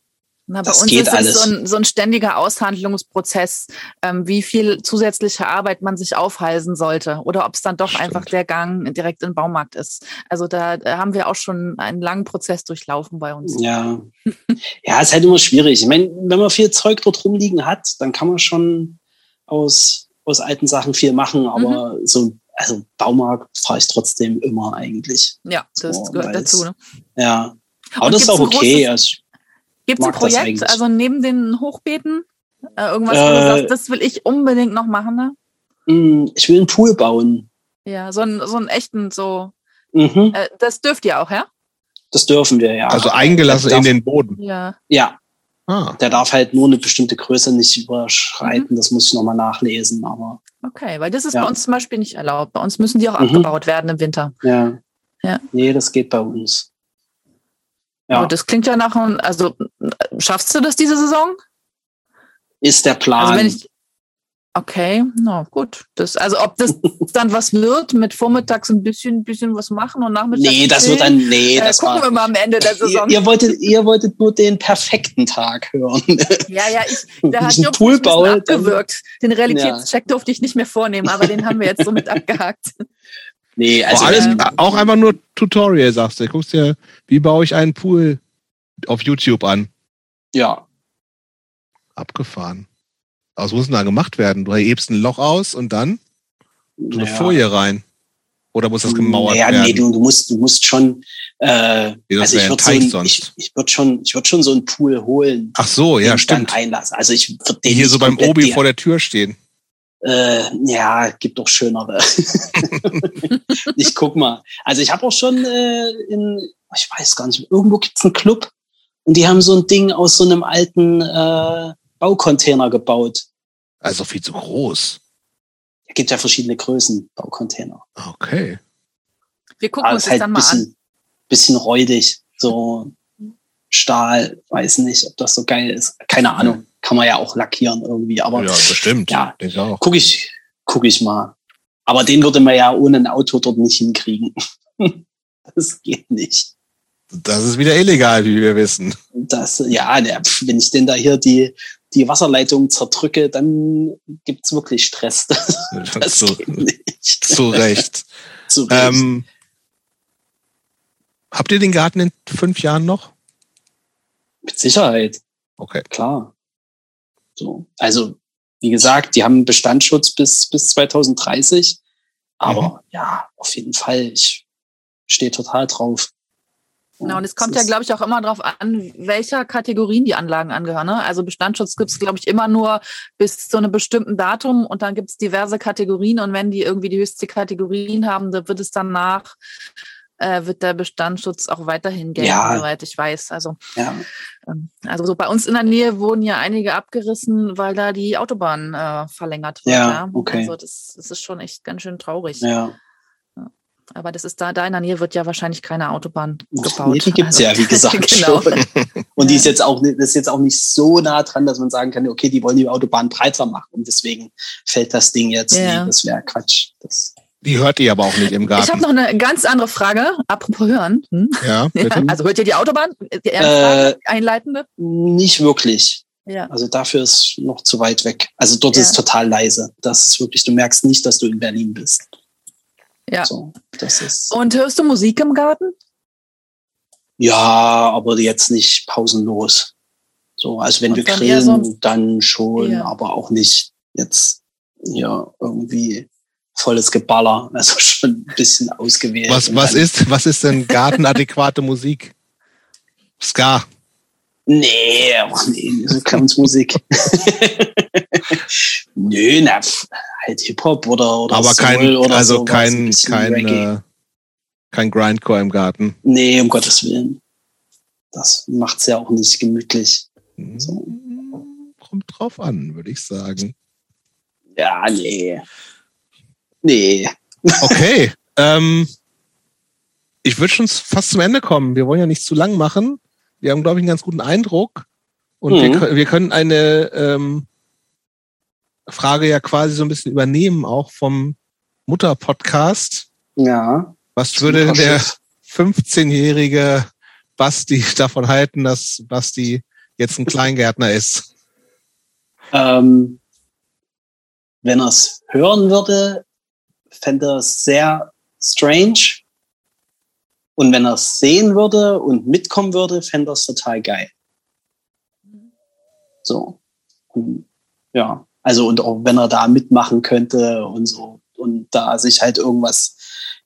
Na, bei Das uns geht ist alles. es so ein, so ein ständiger Aushandlungsprozess, ähm, wie viel zusätzliche Arbeit man sich aufhalsen sollte oder ob es dann doch Stimmt. einfach der Gang direkt in den Baumarkt ist. Also da, haben wir auch schon einen langen Prozess durchlaufen bei uns. Ja. ja, ist halt immer schwierig. Ich meine, wenn man viel Zeug dort rumliegen hat, dann kann man schon aus, aus alten Sachen viel machen, aber so, also Baumarkt fahre ich trotzdem immer eigentlich. Ja, das So, gehört dazu. Ne? Ja. Aber Und das ist auch okay. großes- Also, Gibt es ein Projekt, also neben den Hochbeeten, äh, irgendwas, wo Äh, du sagst, das will ich unbedingt noch machen? Ne? mh, ich will einen Pool bauen. Ja, so einen, so einen echten, so, Mhm, äh, das dürft ihr auch, ja? das dürfen wir, ja. Also eingelassen Darf- in den Boden. Ja. Ja, Ah, der darf halt nur eine bestimmte Größe nicht überschreiten. Das muss ich nochmal nachlesen, aber Okay, weil das ist Ja. bei uns zum Beispiel nicht erlaubt. Bei uns müssen die auch Mhm. abgebaut werden im Winter. ja. Ja. Nee, das geht bei uns. Ja, Aber das klingt ja nach also schaffst du das diese Saison? ist der Plan. Also ich, okay, na gut. Das, also ob das dann was wird, mit vormittags ein bisschen, bisschen was machen und nachmittags. nee, das chillen, wird dann, nee, äh, das gucken war, wir mal am Ende der ihr, Saison. ihr, wolltet, ihr wolltet nur den perfekten Tag hören. Ja, ja, ich, da hat dann- abgewürgt. Den Realitätscheck durfte ich nicht mehr vornehmen, aber den haben wir jetzt so mit abgehakt. Nee, also also alles, ähm, auch einfach nur Tutorial, sagst du. Guckst dir, wie baue ich einen Pool auf YouTube an? ja, Abgefahren. Was muss denn da gemacht werden? Du hebst ein Loch aus und dann so eine ja. Folie rein. Oder muss das gemauert ja, werden? nee, du, du musst, du musst schon, äh, also ich würde so ein, ich, ich würde schon, ich würde schon so einen Pool holen, Ach so, ja, ich dann stimmt. einlassen. Also ich würde den hier so beim Obi die- vor der Tür stehen. Äh, ja, gibt doch schönere. ich guck mal. Also ich habe auch schon äh, in, ich weiß gar nicht, irgendwo gibt's einen Club und die haben so ein Ding aus so einem alten äh, Baucontainer gebaut. Also viel zu groß. Es gibt ja verschiedene Größen Baucontainer. Okay. Wir gucken Aber uns es ist das halt dann ein mal an. bisschen, bisschen räudig. So Stahl, weiß nicht, ob das so geil ist. Keine Ahnung. Kann man ja auch lackieren irgendwie. Aber ja, bestimmt. Ja. Denke ich guck ich, guck ich mal. Aber den würde man ja ohne ein Auto dort nicht hinkriegen. das geht nicht. Das ist wieder illegal, wie wir wissen. Das, ja, wenn ich denn da hier die, die Wasserleitung zerdrücke, dann gibt's wirklich Stress. Das zu, geht nicht. zu Recht. Zu Recht. ähm, habt ihr den Garten in fünf Jahren noch? Mit Sicherheit, Okay. klar. So. Also, wie gesagt, die haben Bestandsschutz bis, bis 2030. Aber ja, auf jeden Fall, ich stehe total drauf. Genau, und es kommt ja, glaube ich, auch immer darauf an, welcher Kategorien die Anlagen angehören. Ne? Also Bestandsschutz gibt es, glaube ich, immer nur bis zu einem bestimmten Datum und dann gibt es diverse Kategorien und wenn die irgendwie die höchste Kategorien haben, dann wird es danach, äh, wird der Bestandsschutz auch weiterhin gelten, Ja. soweit ich weiß. Also, Ja, ähm, also so bei uns in der Nähe wurden ja einige abgerissen, weil da die Autobahn äh, verlängert wird. Ja, okay. Also das, das ist schon echt ganz schön traurig. ja. Aber das ist da, da in der Nähe wird ja wahrscheinlich keine Autobahn gebaut. Nee, die gibt's Also- ja, wie gesagt, genau. Und die Ja. ist jetzt auch das ist jetzt auch nicht so nah dran, dass man sagen kann, okay, die wollen die Autobahn breiter machen und deswegen fällt das Ding jetzt. Ja. Nee, das wäre Quatsch. Das, Die hört ihr aber auch nicht im Ich habe Garten. noch eine ganz andere Frage, apropos hören. Hm? Ja, bitte. Also hört ihr die Autobahn? Die Äh, einleitende? nicht wirklich. Ja. Also dafür ist noch zu weit weg. Also dort Ja. ist es total leise. Das ist wirklich, du merkst nicht, dass du in Berlin bist. ja. So, das ist. Und hörst du Musik im Garten? Ja, aber jetzt nicht pausenlos. So, also wenn Und wir grillen, so- dann schon, Ja. aber auch nicht jetzt ja irgendwie volles Geballer. Also schon ein bisschen ausgewählt. Was, was ist, was ist denn gartenadäquate Musik? Ska. Nee, ach nee, so Clownsmusik. Nö, na, halt Hip-Hop oder, oder Aber Soul kein, oder also sowas, ein kein, kein, Reggae. äh, kein Grindcore im Garten. Nee, um Gottes Willen. Das macht's ja auch nicht gemütlich. So. Hm, Kommt drauf an, würde ich sagen. Ja, nee. Nee. Okay. ähm, ich würde schon fast zum Ende kommen. Wir wollen ja nicht zu lang machen. Wir haben, glaube ich, einen ganz guten Eindruck. Und Mhm. wir, können- wir können eine ähm, Frage ja quasi so ein bisschen übernehmen, auch vom Mutter-Podcast. Ja. Was würde der Superschiff. 15-jährige Basti davon halten, dass Basti jetzt ein Kleingärtner ist? Ähm, wenn er es hören würde, fände er es sehr strange. Und wenn er es sehen würde und mitkommen würde, fände er es total geil. So. Und, ja. Also, und auch wenn er da mitmachen könnte und so und da sich halt irgendwas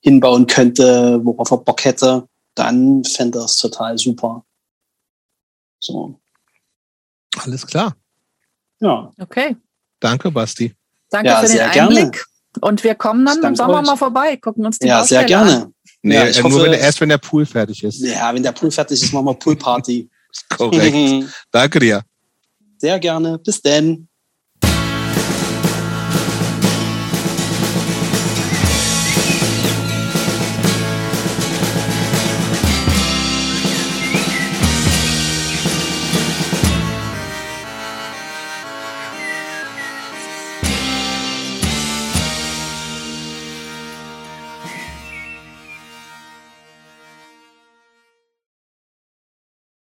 hinbauen könnte, worauf er Bock hätte, dann fände er es total super. So. Alles klar. Ja. Okay. Danke, Basti. Danke Ja, für den sehr gerne. Und wir kommen dann im Sommer euch. mal vorbei, gucken uns die Ja, sehr Baustelle gerne. An. Nee, Ja, ich äh, nur hoffe- wenn der, erst wenn der Pool fertig ist. Ja, wenn der Pool fertig ist, machen wir Poolparty. Korrekt. Danke dir. Sehr gerne. Bis denn.